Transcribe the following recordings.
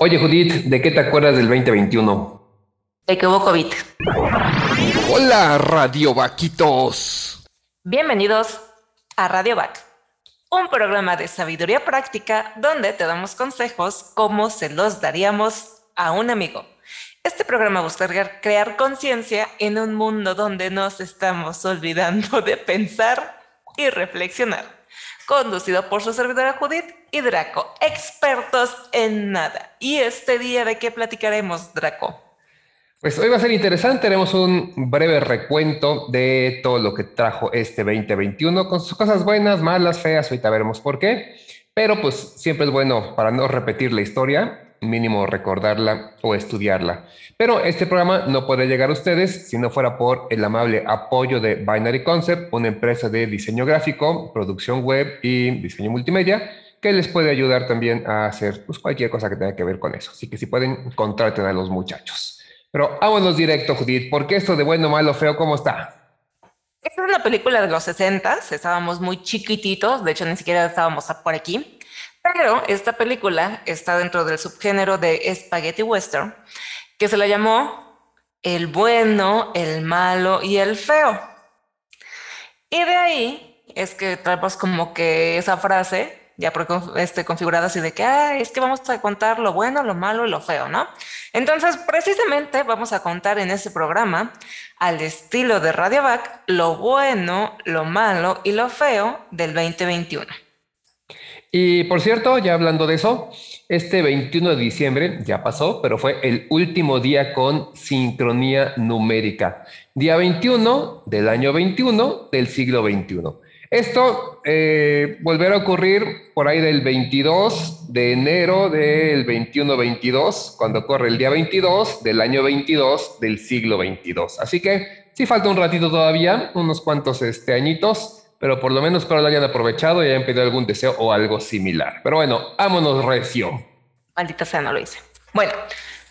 Oye, Judith, ¿de qué te acuerdas del 2021? De que hubo COVID. Hola, Radio Vaquitos. Bienvenidos a Radio Vac, un programa de sabiduría práctica donde te damos consejos como se los daríamos a un amigo. Este programa busca crear conciencia en un mundo donde nos estamos olvidando de pensar y reflexionar conducido por su servidora Judith y Draco, expertos en nada. ¿Y este día de qué platicaremos, Draco? Pues hoy va a ser interesante, haremos un breve recuento de todo lo que trajo este 2021, con sus cosas buenas, malas, feas, ahorita veremos por qué, pero pues siempre es bueno para no repetir la historia, mínimo recordarla o estudiarla. Pero este programa no puede llegar a ustedes si no fuera por el amable apoyo de Binary Concept, una empresa de diseño gráfico, producción web y diseño multimedia, que les puede ayudar también a hacer pues, cualquier cosa que tenga que ver con eso. Así que si pueden, contraten a los muchachos. Pero vámonos directo, Judith, porque esto de bueno, malo, feo, ¿cómo está? Esta es una película de los 60, estábamos muy chiquititos, de hecho ni siquiera estábamos por aquí. Pero esta película está dentro del subgénero de Spaghetti Western, que se la llamó El bueno, el malo y el feo. Y de ahí es que traemos como que esa frase ya este, configurada así de que es que vamos a contar lo bueno, lo malo y lo feo, ¿no? Entonces, precisamente vamos a contar en este programa, al estilo de Radio Back, lo bueno, lo malo y lo feo del 2021. Y por cierto, ya hablando de eso, este 21 de diciembre ya pasó, pero fue el último día con sincronía numérica. Día 21 del año 21 del siglo 21. Esto eh, volverá a ocurrir por ahí del 22 de enero del 21-22, cuando corre el día 22 del año 22 del siglo 22. Así que sí falta un ratito todavía, unos cuantos este, añitos pero por lo menos espero lo hayan aprovechado y hayan pedido algún deseo o algo similar. Pero bueno, vámonos recio. Maldita sea, no lo hice. Bueno,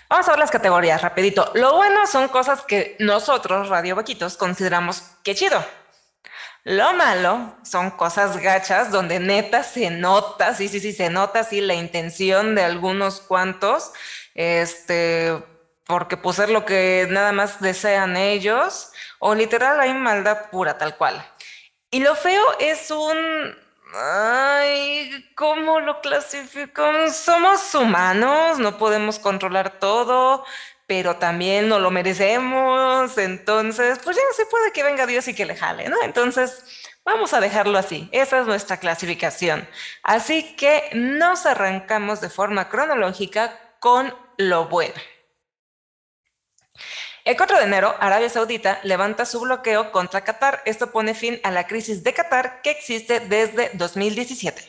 vamos a ver las categorías rapidito. Lo bueno son cosas que nosotros, Radio Vaquitos, consideramos que chido. Lo malo son cosas gachas donde neta se nota, sí, sí, sí, se nota sí la intención de algunos cuantos, este, porque pues es lo que nada más desean ellos, o literal hay maldad pura, tal cual. Y lo feo es un... Ay, ¿cómo lo clasificamos? Somos humanos, no podemos controlar todo, pero también no lo merecemos. Entonces, pues ya se puede que venga Dios y que le jale, ¿no? Entonces, vamos a dejarlo así. Esa es nuestra clasificación. Así que nos arrancamos de forma cronológica con lo bueno. El 4 de enero, Arabia Saudita levanta su bloqueo contra Qatar. Esto pone fin a la crisis de Qatar que existe desde 2017.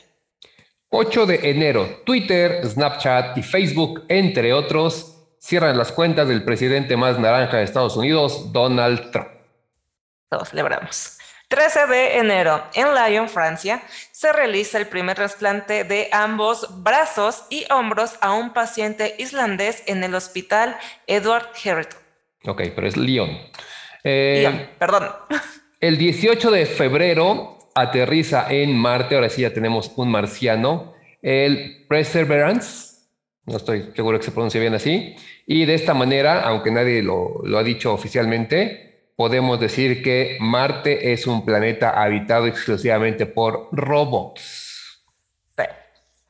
8 de enero, Twitter, Snapchat y Facebook, entre otros, cierran las cuentas del presidente más naranja de Estados Unidos, Donald Trump. Todos celebramos. 13 de enero, en Lyon, Francia, se realiza el primer trasplante de ambos brazos y hombros a un paciente islandés en el hospital Edward Herriot. Ok, pero es Lyon. Eh, perdón. El 18 de febrero aterriza en Marte, ahora sí ya tenemos un marciano, el Perseverance, no estoy seguro que se pronuncie bien así, y de esta manera, aunque nadie lo, lo ha dicho oficialmente, podemos decir que Marte es un planeta habitado exclusivamente por robots.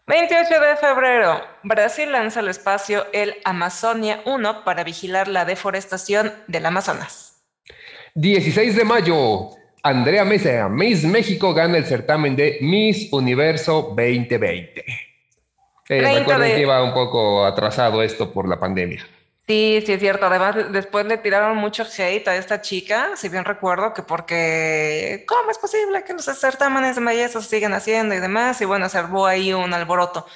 28 de febrero, Brasil lanza al espacio el Amazonia 1 para vigilar la deforestación del Amazonas. 16 de mayo, Andrea Mesa, Miss México, gana el certamen de Miss Universo 2020. Eh, recuerden que iba un poco atrasado esto por la pandemia. Sí, sí es cierto. Además, después le tiraron mucho hate a esta chica, si bien recuerdo que porque, ¿cómo es posible que los certámenes de belleza se sigan haciendo y demás? Y bueno, se armó ahí un alboroto,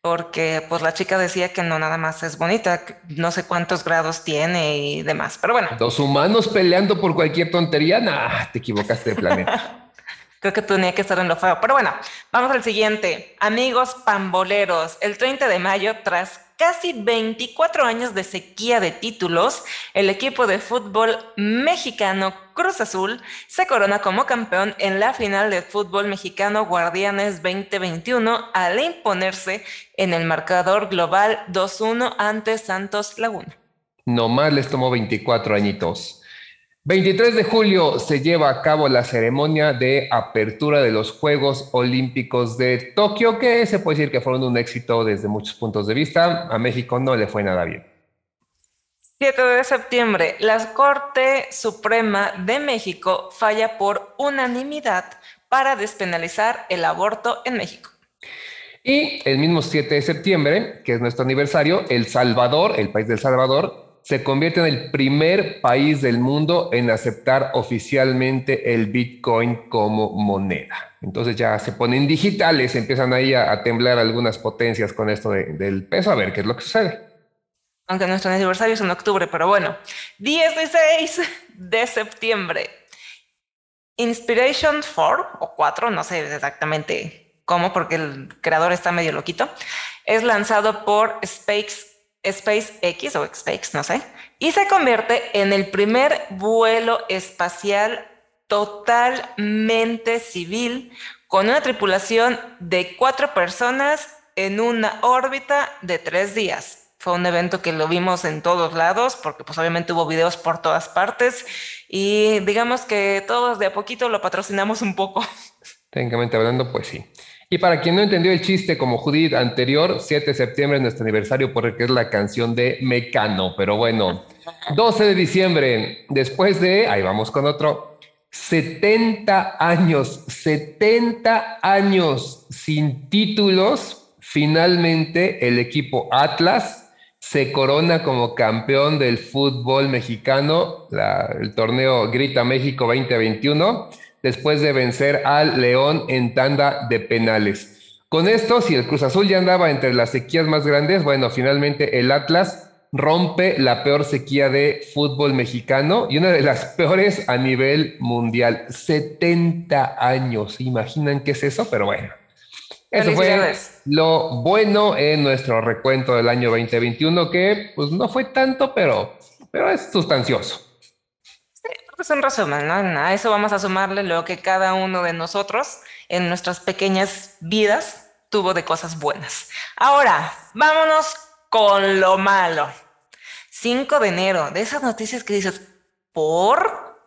porque pues la chica decía que no nada más es bonita, no sé cuántos grados tiene y demás, pero bueno. Los humanos peleando por cualquier tontería, nah, te equivocaste de planeta. Creo que tenía que estar en lo feo. Pero bueno, vamos al siguiente. Amigos pamboleros, el 30 de mayo, tras casi 24 años de sequía de títulos, el equipo de fútbol mexicano Cruz Azul se corona como campeón en la final del fútbol mexicano Guardianes 2021 al imponerse en el marcador global 2-1 ante Santos Laguna. Nomás les tomó 24 añitos. 23 de julio se lleva a cabo la ceremonia de apertura de los Juegos Olímpicos de Tokio, que se puede decir que fueron un éxito desde muchos puntos de vista. A México no le fue nada bien. 7 de septiembre, la Corte Suprema de México falla por unanimidad para despenalizar el aborto en México. Y el mismo 7 de septiembre, que es nuestro aniversario, El Salvador, el país del Salvador, se convierte en el primer país del mundo en aceptar oficialmente el Bitcoin como moneda. Entonces ya se ponen digitales, empiezan ahí a, temblar algunas potencias con esto del peso, a ver qué es lo que sucede. Aunque nuestro aniversario es en octubre, pero bueno, 16 de septiembre. Inspiration 4 o 4, no sé exactamente cómo, porque el creador está medio loquito, es lanzado por Space SpaceX o SpaceX, no sé, y se convierte en el primer vuelo espacial totalmente civil con una tripulación de cuatro personas en una órbita de tres días. Fue un evento que lo vimos en todos lados porque pues obviamente hubo videos por todas partes y digamos que todos de a poquito lo patrocinamos un poco. Técnicamente hablando, pues sí. Y para quien no entendió el chiste como Judith anterior, 7 de septiembre es nuestro aniversario porque es la canción de Mecano. Pero bueno, 12 de diciembre, después de, ahí vamos con otro, 70 años, 70 años sin títulos, finalmente el equipo Atlas se corona como campeón del fútbol mexicano, el torneo Grita México 2021 después de vencer al León en tanda de penales. Con esto, si el Cruz Azul ya andaba entre las sequías más grandes, bueno, finalmente el Atlas rompe la peor sequía de fútbol mexicano y una de las peores a nivel mundial. 70 años, imaginan qué es eso? Pero bueno. Eso fue lo bueno en nuestro recuento del año 2021, que pues no fue tanto, pero, pero es sustancioso. Pues en resumen, a eso vamos a sumarle lo que cada uno de nosotros en nuestras pequeñas vidas tuvo de cosas buenas. Ahora, vámonos con lo malo. 5 de enero, de esas noticias que dices, ¿por?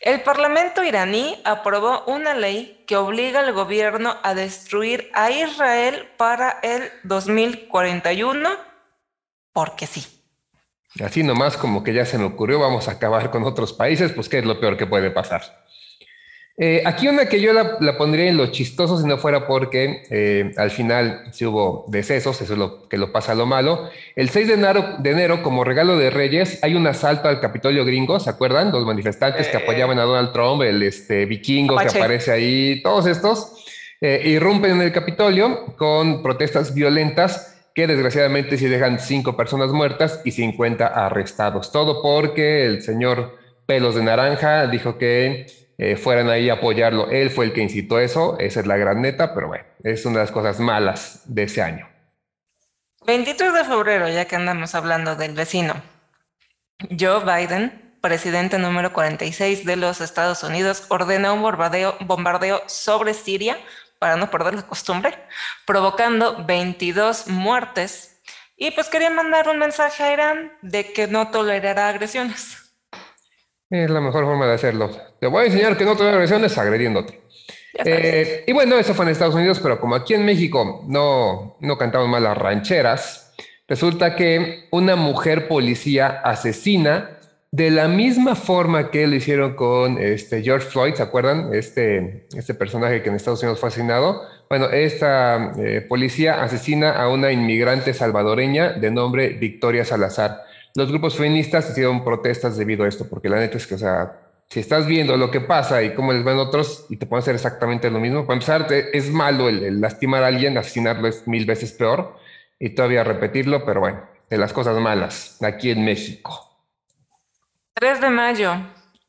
El Parlamento iraní aprobó una ley que obliga al gobierno a destruir a Israel para el 2041, porque sí. Así nomás como que ya se me ocurrió, vamos a acabar con otros países, pues qué es lo peor que puede pasar. Eh, aquí una que yo la, pondría en lo chistoso si no fuera porque eh, al final si hubo decesos, eso es lo que lo pasa lo malo. El 6 de enero, de enero, como regalo de Reyes, hay un asalto al Capitolio gringo, ¿se acuerdan? Los manifestantes que eh. apoyaban a Donald Trump, el este, vikingo que aparece ahí, todos estos, irrumpen en el Capitolio con protestas violentas que desgraciadamente sí dejan cinco personas muertas y 50 arrestados. Todo porque el señor Pelos de Naranja dijo que eh, fueran ahí a apoyarlo. Él fue el que incitó eso, esa es la gran neta, pero bueno, es una de las cosas malas de ese año. 23 de febrero, ya que andamos hablando del vecino. Joe Biden, presidente número 46 de los Estados Unidos, ordena un bombardeo, bombardeo sobre Siria para no perder la costumbre, provocando 22 muertes. Y pues quería mandar un mensaje a Irán de que no tolerará agresiones. Es la mejor forma de hacerlo. Te voy a enseñar que no tolerará agresiones agrediéndote. Eh, y bueno, eso fue en Estados Unidos, pero como aquí en México no, no cantamos más las rancheras, resulta que una mujer policía asesina de la misma forma que lo hicieron con este George Floyd, ¿se acuerdan? Este, este personaje que en Estados Unidos fue asesinado. Bueno, esta eh, policía asesina a una inmigrante salvadoreña de nombre Victoria Salazar. Los grupos feministas hicieron protestas debido a esto, porque la neta es que, o sea, si estás viendo lo que pasa y cómo les ven otros y te pueden hacer exactamente lo mismo, para empezar, es malo el lastimar a alguien, asesinarlo es mil veces peor y todavía repetirlo, pero bueno, de las cosas malas aquí en México. 3 de mayo,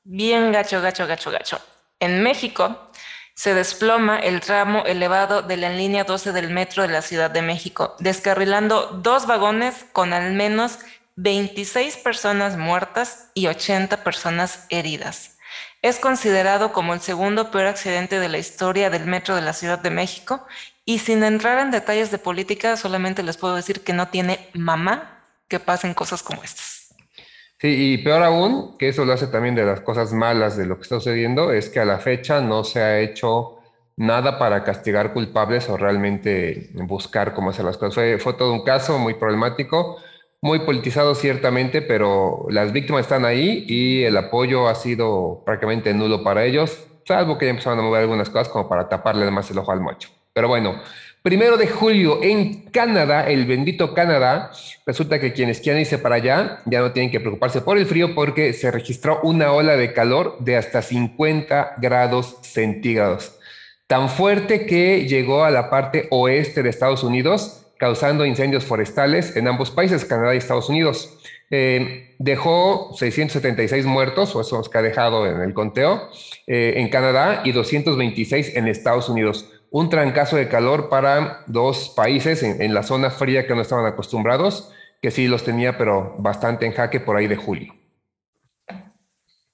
bien gacho, gacho, gacho, gacho. En México se desploma el tramo elevado de la línea 12 del metro de la Ciudad de México, descarrilando dos vagones con al menos 26 personas muertas y 80 personas heridas. Es considerado como el segundo peor accidente de la historia del metro de la Ciudad de México y sin entrar en detalles de política, solamente les puedo decir que no tiene mamá que pasen cosas como estas. Sí, y peor aún, que eso lo hace también de las cosas malas de lo que está sucediendo, es que a la fecha no se ha hecho nada para castigar culpables o realmente buscar cómo hacer las cosas. Fue, todo un caso muy problemático muy politizado ciertamente, pero las víctimas están ahí y el apoyo ha sido prácticamente nulo para ellos, salvo que ya empezaron a mover algunas cosas como para taparle más el ojo al mocho. Pero bueno, primero de julio en Canadá, el bendito Canadá, resulta que quienes quieran irse para allá ya no tienen que preocuparse por el frío porque se registró una ola de calor de hasta 50 grados centígrados. Tan fuerte que llegó a la parte oeste de Estados Unidos causando incendios forestales en ambos países, Canadá y Estados Unidos. Eh, dejó 676 muertos, o eso que ha dejado en el conteo, eh, en Canadá y 226 en Estados Unidos. Un trancazo de calor para dos países en, la zona fría que no estaban acostumbrados, que sí los tenía, pero bastante en jaque por ahí de julio.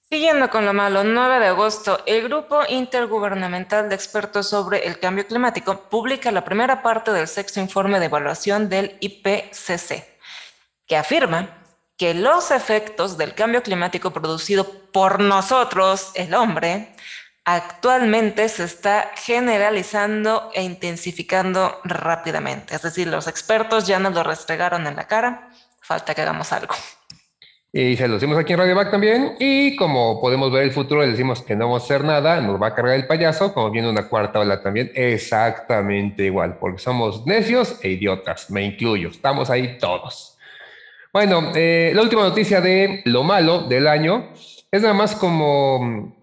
Siguiendo con lo malo, 9 de agosto, el Grupo Intergubernamental de Expertos sobre el Cambio Climático publica la primera parte del sexto informe de evaluación del IPCC, que afirma que los efectos del cambio climático producido por nosotros, el hombre, actualmente se está generalizando e intensificando rápidamente. Es decir, los expertos ya nos lo restregaron en la cara, falta que hagamos algo. Y se lo decimos aquí en Radio Back también. Y como podemos ver el futuro, le decimos que no vamos a hacer nada, nos va a cargar el payaso, como viene una cuarta ola también, exactamente igual, porque somos necios e idiotas, me incluyo, estamos ahí todos. Bueno, eh, la última noticia de lo malo del año es nada más como,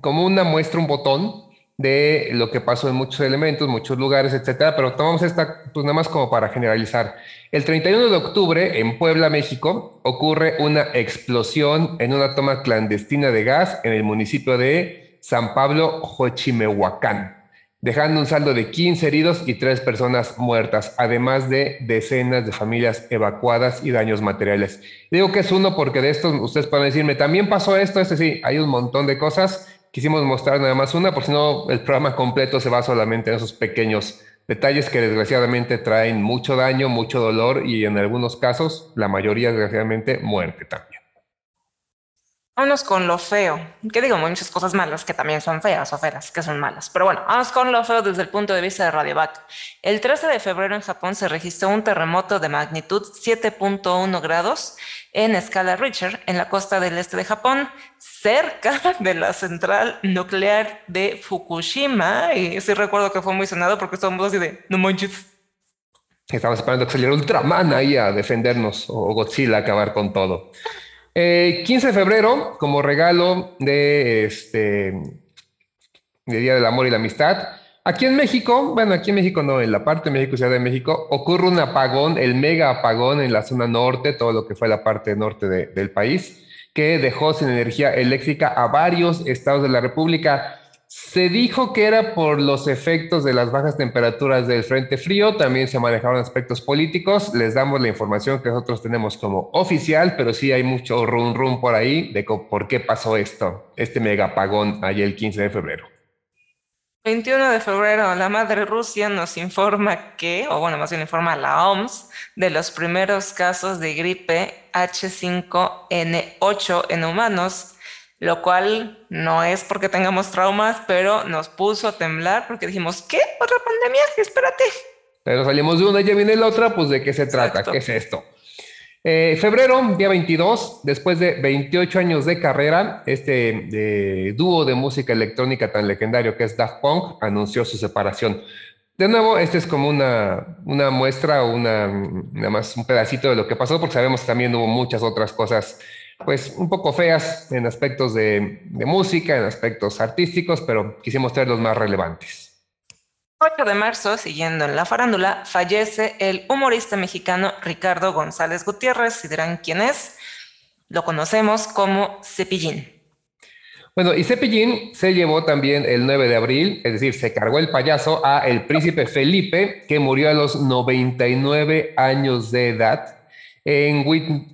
como una muestra, un botón de lo que pasó en muchos elementos, muchos lugares, etcétera, pero tomamos esta pues nada más como para generalizar. El 31 de octubre en Puebla, México, ocurre una explosión en una toma clandestina de gas en el municipio de San Pablo, Jochimehuacán, dejando un saldo de 15 heridos y 3 personas muertas, además de decenas de familias evacuadas y daños materiales. Digo que es uno porque de estos ustedes pueden decirme, también pasó esto, este sí, hay un montón de cosas quisimos mostrar nada más una, por si no el programa completo se va solamente en esos pequeños detalles que desgraciadamente traen mucho daño, mucho dolor y en algunos casos, la mayoría desgraciadamente, muerte también. Vámonos con lo feo, que digo muchas cosas malas que también son feas o feas que son malas, pero bueno, vamos con lo feo desde el punto de vista de Radiovac. El 13 de febrero en Japón se registró un terremoto de magnitud 7.1 grados en escala Richter en la costa del este de Japón, cerca de la central nuclear de Fukushima. Y sí recuerdo que fue muy sonado porque estábamos así de, no manches. Estamos esperando que saliera Ultraman ahí a defendernos o Godzilla a acabar con todo. 15 eh, de febrero, como regalo de este de Día del Amor y la Amistad, Aquí en México, bueno, aquí en México no, en la parte de México, Ciudad de México, ocurre un apagón, el mega apagón en la zona norte, todo lo que fue la parte norte del país, que dejó sin energía eléctrica a varios estados de la República. Se dijo que era por los efectos de las bajas temperaturas del Frente Frío, también se manejaron aspectos políticos, les damos la información que nosotros tenemos como oficial, pero sí hay mucho rum rum por ahí de por qué pasó esto, este mega apagón ayer el 15 de febrero. 21 de febrero, la madre Rusia nos informa que, o bueno, más bien informa a la OMS, de los primeros casos de gripe H5N8 en humanos, lo cual no es porque tengamos traumas, pero nos puso a temblar porque dijimos, ¿qué? ¿Otra pandemia? Espérate. Pero salimos de una y ya viene la otra, pues ¿de qué se trata? ¿Qué es esto? Eh, febrero, día 22, después de 28 años de carrera, este dúo de música electrónica tan legendario que es Daft Punk anunció su separación. De nuevo, este es como una, una muestra o una, nada más un pedacito de lo que pasó, porque sabemos que también hubo muchas otras cosas, pues un poco feas en aspectos de, de música, en aspectos artísticos, pero quisimos traer los más relevantes. 8 de marzo, siguiendo en la farándula, fallece el humorista mexicano Ricardo González Gutiérrez. Si dirán quién es, lo conocemos como Cepillín. Bueno, y Cepillín se llevó también el 9 de abril, es decir, se cargó el payaso a el príncipe Felipe, que murió a los 99 años de edad en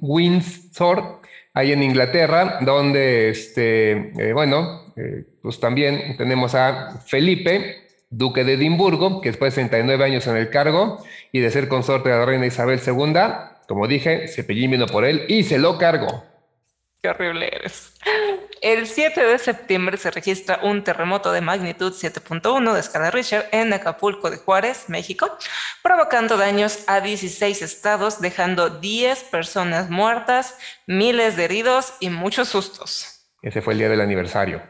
Windsor, ahí en Inglaterra, donde, este, eh, bueno, eh, pues también tenemos a Felipe, duque de Edimburgo, que después de 39 años en el cargo y de ser consorte de la reina Isabel II, como dije, Cepillín vino por él y se lo cargó. Qué horrible eres. El 7 de septiembre se registra un terremoto de magnitud 7.1 de escala Richter en Acapulco de Juárez, México, provocando daños a 16 estados, dejando 10 personas muertas, miles de heridos y muchos sustos. Ese fue el día del aniversario.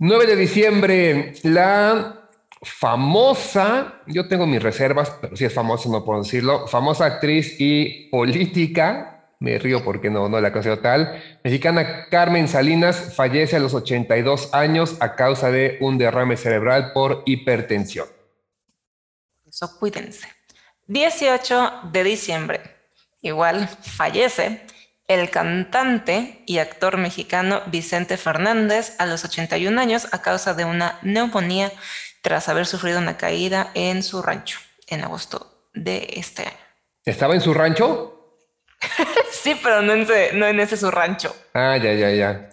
9 de diciembre, la famosa, yo tengo mis reservas, pero si es famosa no puedo decirlo, famosa actriz y política me río porque no, no la considero tal. Mexicana Carmen Salinas fallece a los 82 años a causa de un derrame cerebral por hipertensión. Eso cuídense. 18 de diciembre, igual fallece el cantante y actor mexicano Vicente Fernández a los 81 años a causa de una neumonía tras haber sufrido una caída en su rancho en agosto de este año. ¿Estaba en su rancho? sí, pero no en, ese, no en ese su rancho. Ah, ya, ya, ya.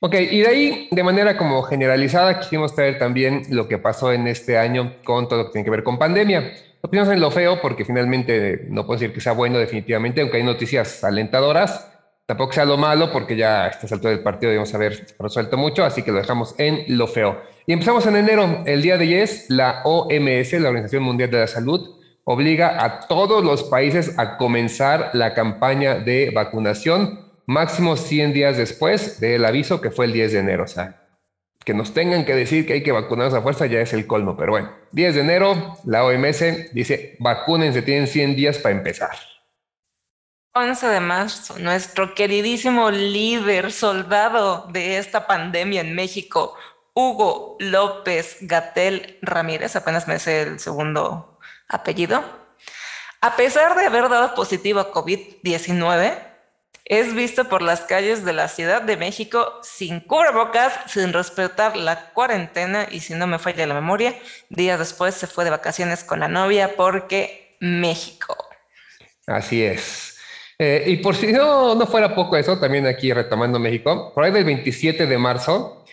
Ok, y de ahí, de manera como generalizada, quisimos traer también lo que pasó en este año con todo lo que tiene que ver con pandemia. Opinamos en lo feo porque finalmente no puedo decir que sea bueno definitivamente, aunque hay noticias alentadoras. Tampoco sea lo malo porque ya a esta altura del partido debemos haber resuelto mucho, así que lo dejamos en lo feo. Y empezamos en enero, el día de yes, la OMS, la Organización Mundial de la Salud, obliga a todos los países a comenzar la campaña de vacunación máximo 100 días después del aviso que fue el 10 de enero. O sea, que nos tengan que decir que hay que vacunarnos a fuerza ya es el colmo. Pero bueno, 10 de enero, la OMS dice, vacúnense, tienen 100 días para empezar. 11 de marzo, nuestro queridísimo líder, soldado de esta pandemia en México, Hugo López Gatel Ramírez, apenas me sé el segundo apellido, a pesar de haber dado positivo a COVID-19, es visto por las calles de la Ciudad de México sin cubrebocas, sin respetar la cuarentena y si no me falla la memoria, días después se fue de vacaciones con la novia porque México. Así es. Eh, y por si no, no fuera poco eso, también aquí retomando México, por ahí del 27 de marzo,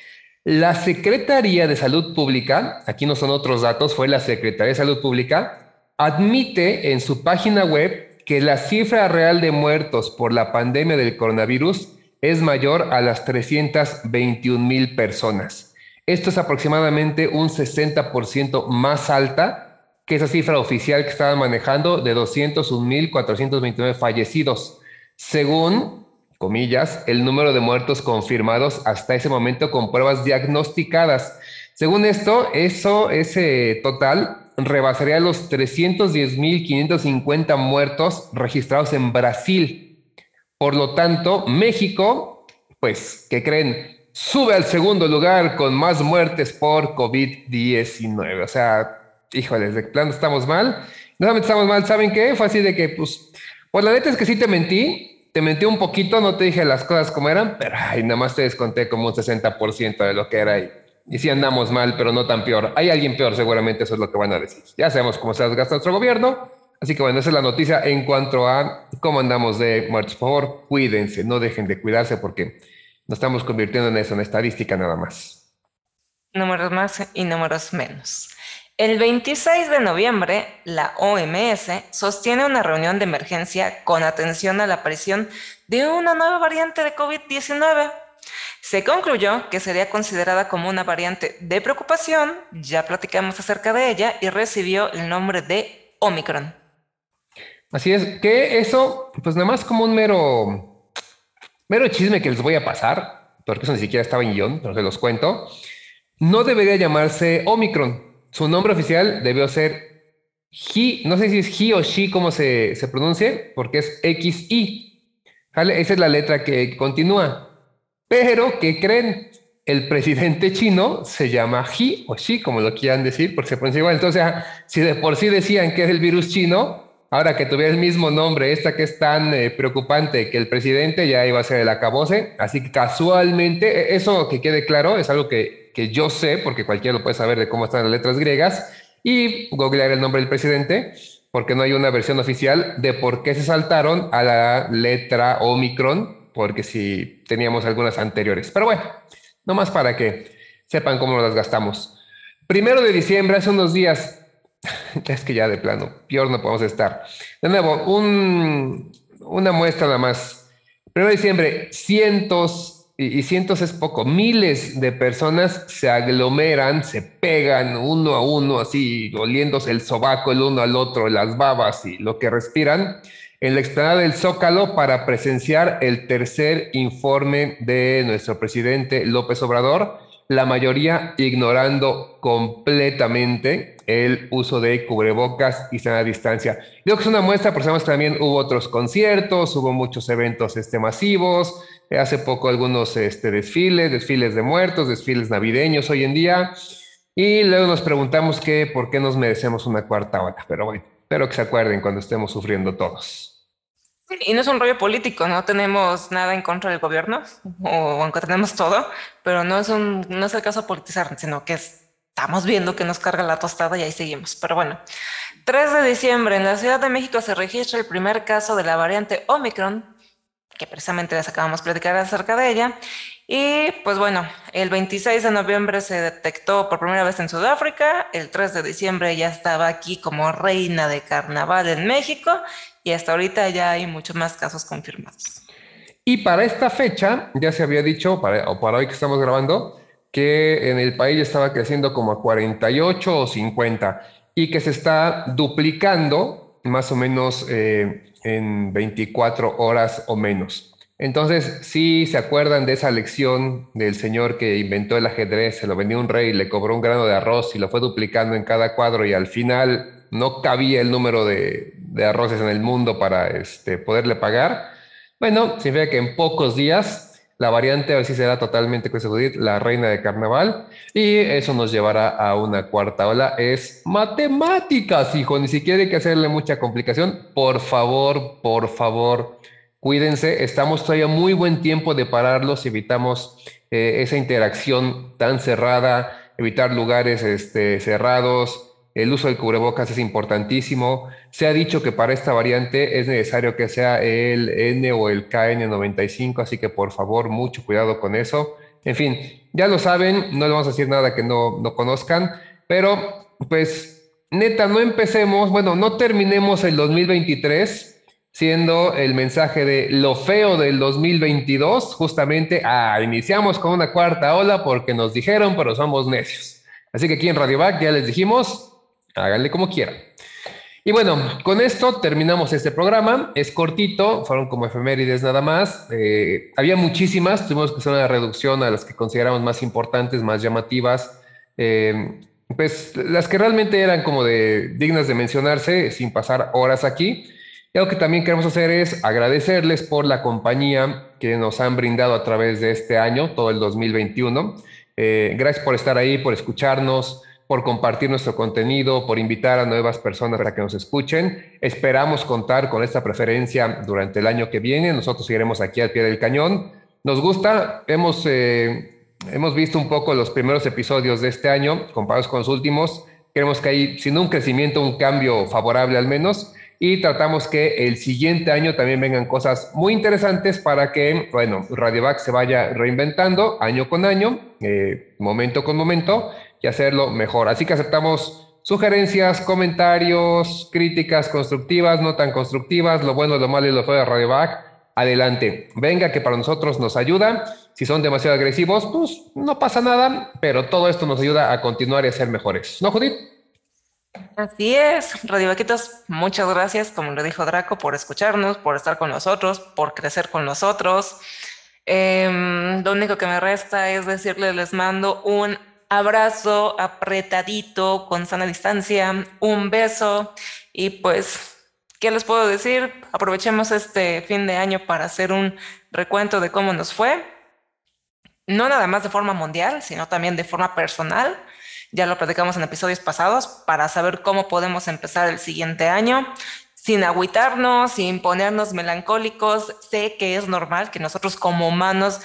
la Secretaría de Salud Pública, aquí no son otros datos, fue la Secretaría de Salud Pública, admite en su página web que la cifra real de muertos por la pandemia del coronavirus es mayor a las 321 mil personas. Esto es aproximadamente un 60% más alta que esa cifra oficial que estaban manejando de 201.429 fallecidos, según, comillas, el número de muertos confirmados hasta ese momento con pruebas diagnosticadas. Según esto, eso, ese total rebasaría los 310.550 muertos registrados en Brasil. Por lo tanto, México, pues, ¿qué creen? Sube al segundo lugar con más muertes por COVID-19. O sea, híjoles, de plano estamos mal. No solamente estamos mal, ¿saben qué? Fue así de que, pues, pues la neta es que sí te mentí, te mentí un poquito, no te dije las cosas como eran, pero nada más te desconté como un 60% de lo que era ahí. Y si andamos mal, pero no tan peor. Hay alguien peor, seguramente eso es lo que van a decir. Ya sabemos cómo se gasta nuestro gobierno. Así que bueno, esa es la noticia en cuanto a cómo andamos de muertos. Por favor, cuídense, no dejen de cuidarse porque nos estamos convirtiendo en eso, en estadística nada más. Números más y números menos. El 26 de noviembre, la OMS sostiene una reunión de emergencia con atención a la aparición de una nueva variante de COVID-19 se concluyó que sería considerada como una variante de preocupación, ya platicamos acerca de ella, y recibió el nombre de Omicron. Así es, que eso, pues nada más como un mero, mero chisme que les voy a pasar, porque eso ni siquiera estaba en guion, pero se los cuento, no debería llamarse Omicron. Su nombre oficial debió ser He, no sé si es He o She, como se, se pronuncie, porque es XI. ¿Vale? Esa es la letra que continúa. Pero, ¿qué creen? El presidente chino se llama Xi o Xi, como lo quieran decir, porque se pronuncia igual. Entonces, si de por sí decían que es el virus chino, ahora que tuviera el mismo nombre, esta que es tan eh, preocupante que el presidente ya iba a ser el acabose. Así que casualmente, e, eso que quede claro, es algo que, que yo sé, porque cualquiera lo puede saber de cómo están las letras griegas, y googlear el nombre del presidente, porque no hay una versión oficial de por qué se saltaron a la letra Omicron porque si teníamos algunas anteriores. Pero bueno, nomás para que sepan cómo las gastamos. Primero de diciembre, hace unos días, es que ya de plano, peor no podemos estar. De nuevo, una muestra nada más. Primero de diciembre, cientos y, cientos es poco, miles de personas se aglomeran, se pegan uno a uno, así, oliéndose el sobaco el uno al otro, las babas y lo que respiran, en la explanada del Zócalo para presenciar el tercer informe de nuestro presidente López Obrador, la mayoría ignorando completamente el uso de cubrebocas y sana distancia. Creo que es una muestra, porque sabemos que también hubo otros conciertos, hubo muchos eventos este, masivos, eh, hace poco algunos este, desfiles, desfiles de muertos, desfiles navideños hoy en día. Y luego nos preguntamos que por qué nos merecemos una cuarta ola. Pero bueno, espero que se acuerden cuando estemos sufriendo todos. Y no es un rollo político, no tenemos nada en contra del gobierno, o aunque tenemos todo, pero no es, un, no es el caso de politizar, sino que estamos viendo que nos carga la tostada y ahí seguimos. Pero bueno, 3 de diciembre en la Ciudad de México se registra el primer caso de la variante Omicron que precisamente les acabamos de platicar acerca de ella. Y pues bueno, el 26 de noviembre se detectó por primera vez en Sudáfrica, el 3 de diciembre ya estaba aquí como reina de carnaval en México y hasta ahorita ya hay muchos más casos confirmados. Y para esta fecha, ya se había dicho, para, o para hoy que estamos grabando, que en el país estaba creciendo como a 48 o 50 y que se está duplicando más o menos eh, en 24 horas o menos. Entonces, si se acuerdan de esa lección del señor que inventó el ajedrez, se lo vendió un rey, le cobró un grano de arroz y lo fue duplicando en cada cuadro y al final no cabía el número de, arroces en el mundo para este, poderle pagar. Bueno, significa que en pocos días la variante a ver si será totalmente la reina de carnaval y eso nos llevará a una cuarta ola. Es matemáticas, hijo, ni siquiera hay que hacerle mucha complicación. Por favor, por favor, cuídense. Estamos todavía muy buen tiempo de pararlos, evitamos eh, esa interacción tan cerrada, evitar lugares este, cerrados el uso del cubrebocas es importantísimo. Se ha dicho que para esta variante es necesario que sea el N o el KN95, así que por favor, mucho cuidado con eso. En fin, ya lo saben, no le vamos a decir nada que no, no conozcan, pero pues neta, no empecemos, bueno, no terminemos el 2023 siendo el mensaje de lo feo del 2022, justamente, ah, iniciamos con una cuarta ola porque nos dijeron, pero somos necios. Así que aquí en Radio Back ya les dijimos, háganle como quieran. Y bueno, con esto terminamos este programa. Es cortito, fueron como efemérides nada más. Eh, había muchísimas, tuvimos que hacer una reducción a las que consideramos más importantes, más llamativas. Eh, pues las que realmente eran como de dignas de mencionarse sin pasar horas aquí. Y algo que también queremos hacer es agradecerles por la compañía que nos han brindado a través de este año, todo el 2021. Eh, gracias por estar ahí, por escucharnos por compartir nuestro contenido, por invitar a nuevas personas para que nos escuchen. Esperamos contar con esta preferencia durante el año que viene. Nosotros seguiremos aquí al pie del cañón. Nos gusta, hemos, eh, hemos visto un poco los primeros episodios de este año comparados con los últimos. Queremos que hay, sin un crecimiento, un cambio favorable al menos. Y tratamos que el siguiente año también vengan cosas muy interesantes para que, bueno, Radiovac se vaya reinventando año con año, eh, momento con momento, y hacerlo mejor. Así que aceptamos sugerencias, comentarios, críticas constructivas, no tan constructivas, lo bueno, lo malo y lo feo de Radio Back. Adelante, venga que para nosotros nos ayuda. Si son demasiado agresivos, pues no pasa nada, pero todo esto nos ayuda a continuar y a ser mejores. ¿No, Judith? Así es, Radio Vaquitos, muchas gracias, como lo dijo Draco, por escucharnos, por estar con nosotros, por crecer con nosotros. Em, lo único que me resta es decirles, les mando un abrazo apretadito, con sana distancia, un beso y pues, ¿qué les puedo decir? Aprovechemos este fin de año para hacer un recuento de cómo nos fue, no nada más de forma mundial, sino también de forma personal. Ya lo platicamos en episodios pasados para saber cómo podemos empezar el siguiente año sin agüitarnos, sin ponernos melancólicos. Sé que es normal que nosotros como humanos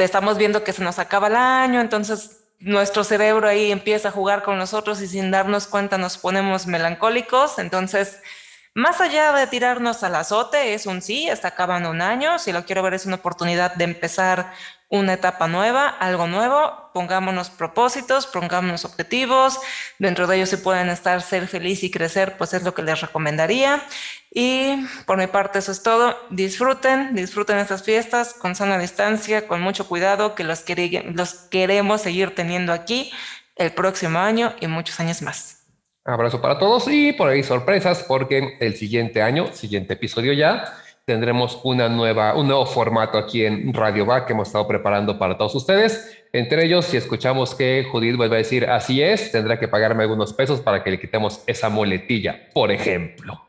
estamos viendo que se nos acaba el año, entonces nuestro cerebro ahí empieza a jugar con nosotros y sin darnos cuenta nos ponemos melancólicos. Entonces, Más allá de tirarnos al azote, es un sí, está acabando un año, si lo quiero ver es una oportunidad de empezar una etapa nueva, algo nuevo, pongámonos propósitos, pongámonos objetivos, dentro de ellos si pueden estar ser feliz y crecer, pues es lo que les recomendaría. Y por mi parte eso es todo, disfruten, disfruten estas fiestas con sana distancia, con mucho cuidado, que los, los queremos seguir teniendo aquí el próximo año y muchos años más. Abrazo para todos y por ahí sorpresas porque el siguiente año, siguiente episodio ya, tendremos una nueva, un nuevo formato aquí en Radio Back que hemos estado preparando para todos ustedes. Entre ellos, si escuchamos que Judith vuelve a decir así es, tendrá que pagarme algunos pesos para que le quitemos esa muletilla, por ejemplo.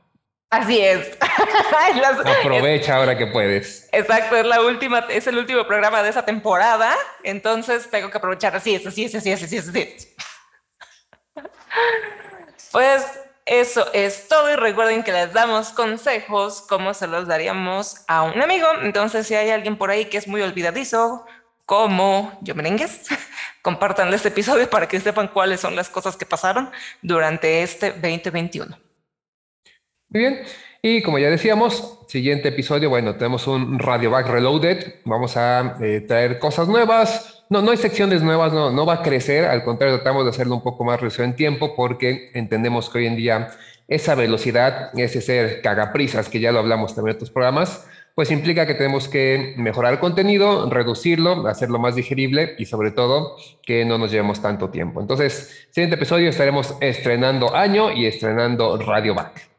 Así es. Aprovecha ahora que puedes. Exacto, es la última, es el último programa de esa temporada, entonces tengo que aprovechar. Así es, así es, así es, así es, así es. Pues eso es todo y recuerden que les damos consejos como se los daríamos a un amigo. Entonces, si hay alguien por ahí que es muy olvidadizo, como yo merengues, compartan este episodio para que sepan cuáles son las cosas que pasaron durante este 2021. Muy bien. Y como ya decíamos, siguiente episodio, bueno, tenemos un Radio Back Reloaded. Vamos a eh, traer cosas nuevas, no, no hay secciones nuevas, no, no va a crecer, al contrario, tratamos de hacerlo un poco más reducido en tiempo porque entendemos que hoy en día esa velocidad, ese ser cagaprisas, que ya lo hablamos también en otros programas, pues implica que tenemos que mejorar el contenido, reducirlo, hacerlo más digerible y sobre todo que no nos llevemos tanto tiempo. Entonces, siguiente episodio estaremos estrenando año y estrenando Radio Back.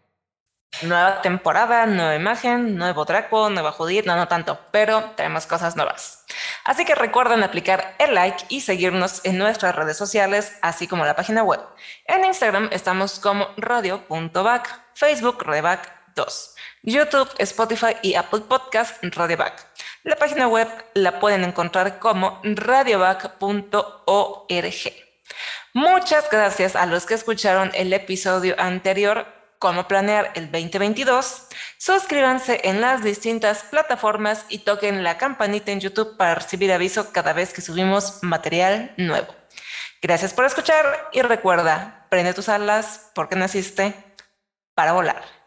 Nueva temporada, nueva imagen, nuevo Draco, nueva Judith, no, no tanto, pero tenemos cosas nuevas. Así que recuerden aplicar el like y seguirnos en nuestras redes sociales, así como la página web. En Instagram estamos como radio.back, Facebook Radioback 2, YouTube, Spotify y Apple Podcast Radioback. La página web la pueden encontrar como radioback.org. Muchas gracias a los que escucharon el episodio anterior cómo planear el 2022, suscríbanse en las distintas plataformas y toquen la campanita en YouTube para recibir aviso cada vez que subimos material nuevo. Gracias por escuchar y recuerda, prende tus alas porque naciste para volar.